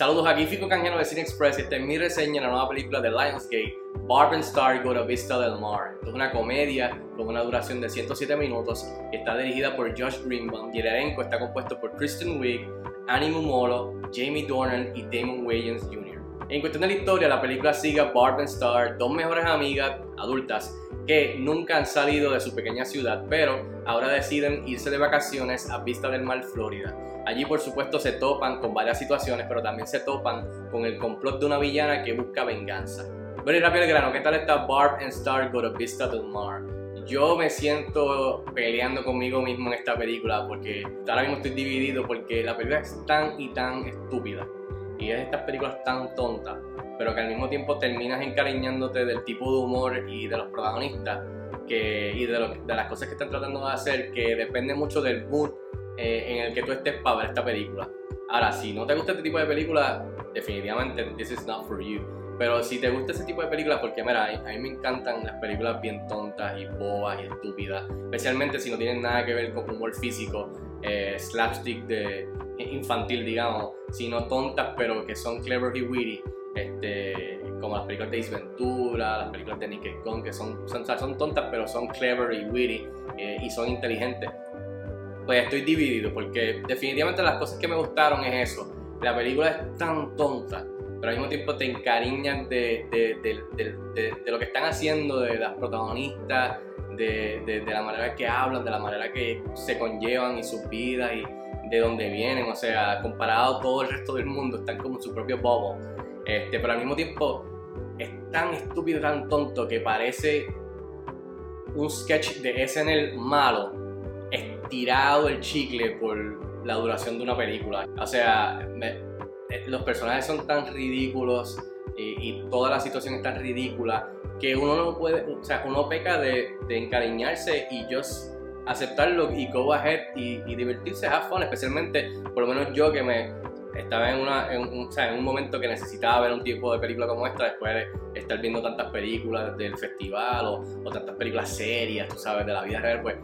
Saludos aquí, Fico Canjeno de Cine Express esta es mi reseña de la nueva película de Lionsgate, Barb and Star Go to Vista del Mar. es una comedia con una duración de 107 minutos está dirigida por Josh Greenbaum y el elenco está compuesto por Kristen Wiig, Annie Mumolo, Jamie Dornan y Damon Wayans Jr. En cuestión de la historia, la película sigue a Barb and Star, dos mejores amigas adultas que nunca han salido de su pequeña ciudad, pero ahora deciden irse de vacaciones a Vista del Mar, Florida. Allí por supuesto se topan con varias situaciones, pero también se topan con el complot de una villana que busca venganza. Bueno y rápido el grano, ¿qué tal está Barb and Star Go to Vista del Mar? Yo me siento peleando conmigo mismo en esta película porque ahora mismo estoy dividido porque la película es tan y tan estúpida y es estas películas tan tontas pero que al mismo tiempo terminas encariñándote del tipo de humor y de los protagonistas que, y de, de las cosas que están tratando de hacer, que depende mucho del mood eh, en el que tú estés para ver esta película. Ahora, si no te gusta este tipo de película, definitivamente this is not for you. Pero si te gusta ese tipo de películas, porque mira, a mí me encantan las películas bien tontas y bobas y estúpidas, especialmente si no tienen nada que ver con humor físico, eh, slapstick de infantil, digamos, sino tontas pero que son clever y witty este, como las películas de Ace Ventura, las películas de Nicky Kong, que son, son, son, tontas, pero son clever y witty eh, y son inteligentes. Pues estoy dividido, porque definitivamente las cosas que me gustaron es eso. La película es tan tonta, pero al mismo tiempo te encariñan de, de, de, de lo que están haciendo, de las protagonistas, de, la manera que hablan, de la manera que se conllevan y sus vidas y de dónde vienen. O sea, comparado a todo el resto del mundo, están como en su propio bubble. Este, pero al mismo tiempo es tan estúpido, tan tonto que parece un sketch de SNL malo, estirado el chicle por la duración de una película. O sea, eh, los personajes son tan ridículos y, toda la situación es tan ridícula que uno no puede, o sea, uno peca de, encariñarse y just aceptarlo y go ahead y, y divertirse, have fun, especialmente por lo menos yo que me estaba en, una, en, un, o sea, en un momento que necesitaba ver un tipo de película como esta después de estar viendo tantas películas del festival o, o tantas películas serias, tú sabes, de la vida real, pues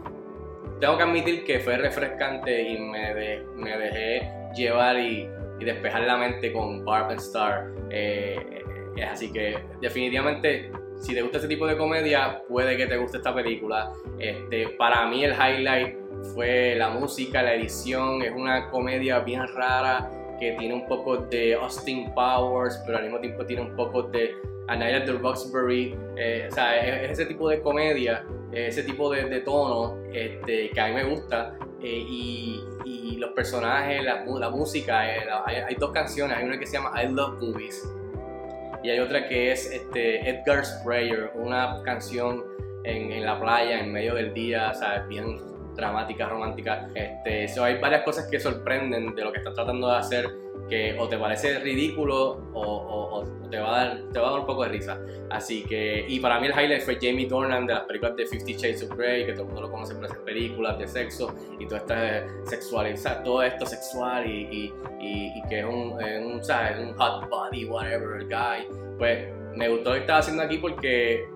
tengo que admitir que fue refrescante y me, me dejé llevar y, y, despejar la mente con Barb and Star. Eh, eh, así que definitivamente si te gusta este tipo de comedia, puede que te guste esta película. Este, para mí el highlight fue la música, la edición, es una comedia bien rara que tiene un poco de Austin Powers, pero al mismo tiempo tiene un poco de A Night at the Roxbury. Eh, o sea, es, ese tipo de comedia, ese tipo de, tono este, que a mí me gusta. Eh, y, los personajes, la, música, eh, hay, dos canciones, hay una que se llama I Love Movies y hay otra que es este, Edgar's Prayer, una canción en, en la playa en medio del día, sea, bien dramática, romántica. Este, hay varias cosas que sorprenden de lo que están tratando de hacer que o te parece ridículo o, te, va a dar, te va a dar un poco de risa. Así que, y para mí el highlight fue Jamie Dornan de las películas de Fifty Shades of Grey, que todo el mundo lo conoce por esas películas de sexo y todo esta sexualidad, todo esto sexual y, y, que es un, un, ¿sabes? un hot body, whatever, guy. Pues me gustó lo que estaba haciendo aquí porque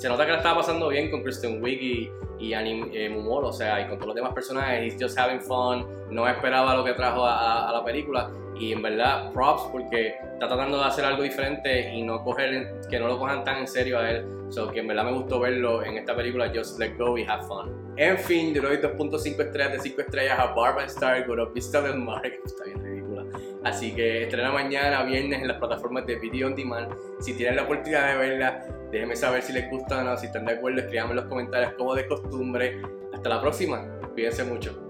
se nota que la estaba pasando bien con Kristen Wiig y, y eh, o sea, y con todos los demás personajes, he's just having fun, no esperaba lo que trajo a, la película y en verdad props porque está tratando de hacer algo diferente y no coger, que no lo cojan tan en serio a él, so que en verdad me gustó verlo en esta película Just Let Go y Have Fun. En fin, yo le doy 2.5 estrellas de 5 estrellas a Barbara Star con Vista del Mar, que está bien. Así que estrena mañana, viernes en las plataformas de Video On Demand. Si tienen la oportunidad de verla, déjenme saber si les gusta o no, si están de acuerdo, escríbanme en los comentarios como de costumbre. Hasta la próxima, cuídense mucho.